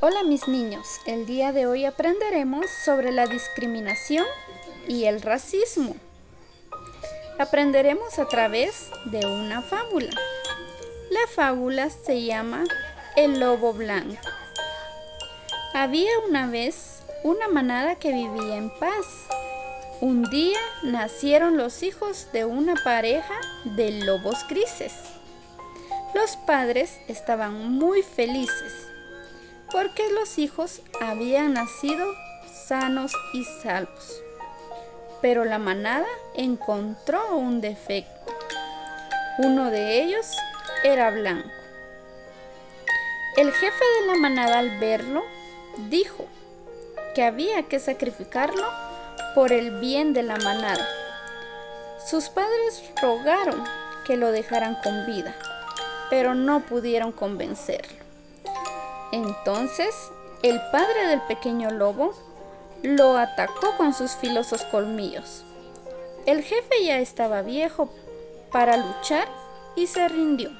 Hola mis niños, el día de hoy aprenderemos sobre la discriminación y el racismo. Aprenderemos a través de una fábula. La fábula se llama El lobo blanco. Había una vez una manada que vivía en paz. Un día nacieron los hijos de una pareja de lobos grises. Los padres estaban muy felices porque los hijos habían nacido sanos y salvos. Pero la manada encontró un defecto. Uno de ellos era blanco. El jefe de la manada al verlo dijo que había que sacrificarlo por el bien de la manada. Sus padres rogaron que lo dejaran con vida, pero no pudieron convencerlo. Entonces el padre del pequeño lobo lo atacó con sus filosos colmillos. El jefe ya estaba viejo para luchar y se rindió.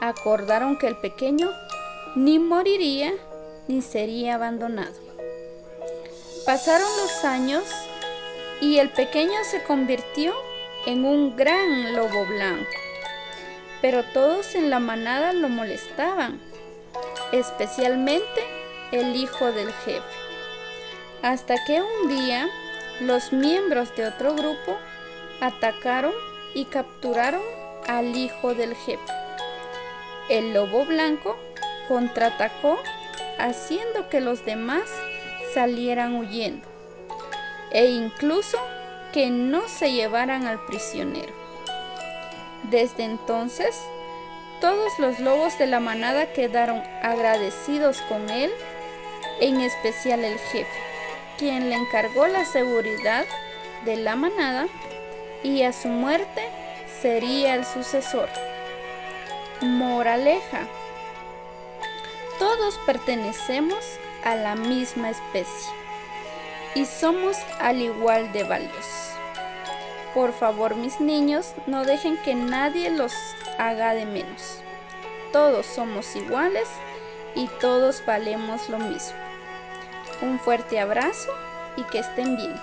Acordaron que el pequeño ni moriría ni sería abandonado. Pasaron los años y el pequeño se convirtió en un gran lobo blanco. Pero todos en la manada lo molestaban especialmente el hijo del jefe. Hasta que un día los miembros de otro grupo atacaron y capturaron al hijo del jefe. El lobo blanco contraatacó haciendo que los demás salieran huyendo e incluso que no se llevaran al prisionero. Desde entonces, todos los lobos de la manada quedaron agradecidos con él, en especial el jefe, quien le encargó la seguridad de la manada y a su muerte sería el sucesor. Moraleja. Todos pertenecemos a la misma especie y somos al igual de valiosos. Por favor, mis niños, no dejen que nadie los haga de menos. Todos somos iguales y todos valemos lo mismo. Un fuerte abrazo y que estén bien.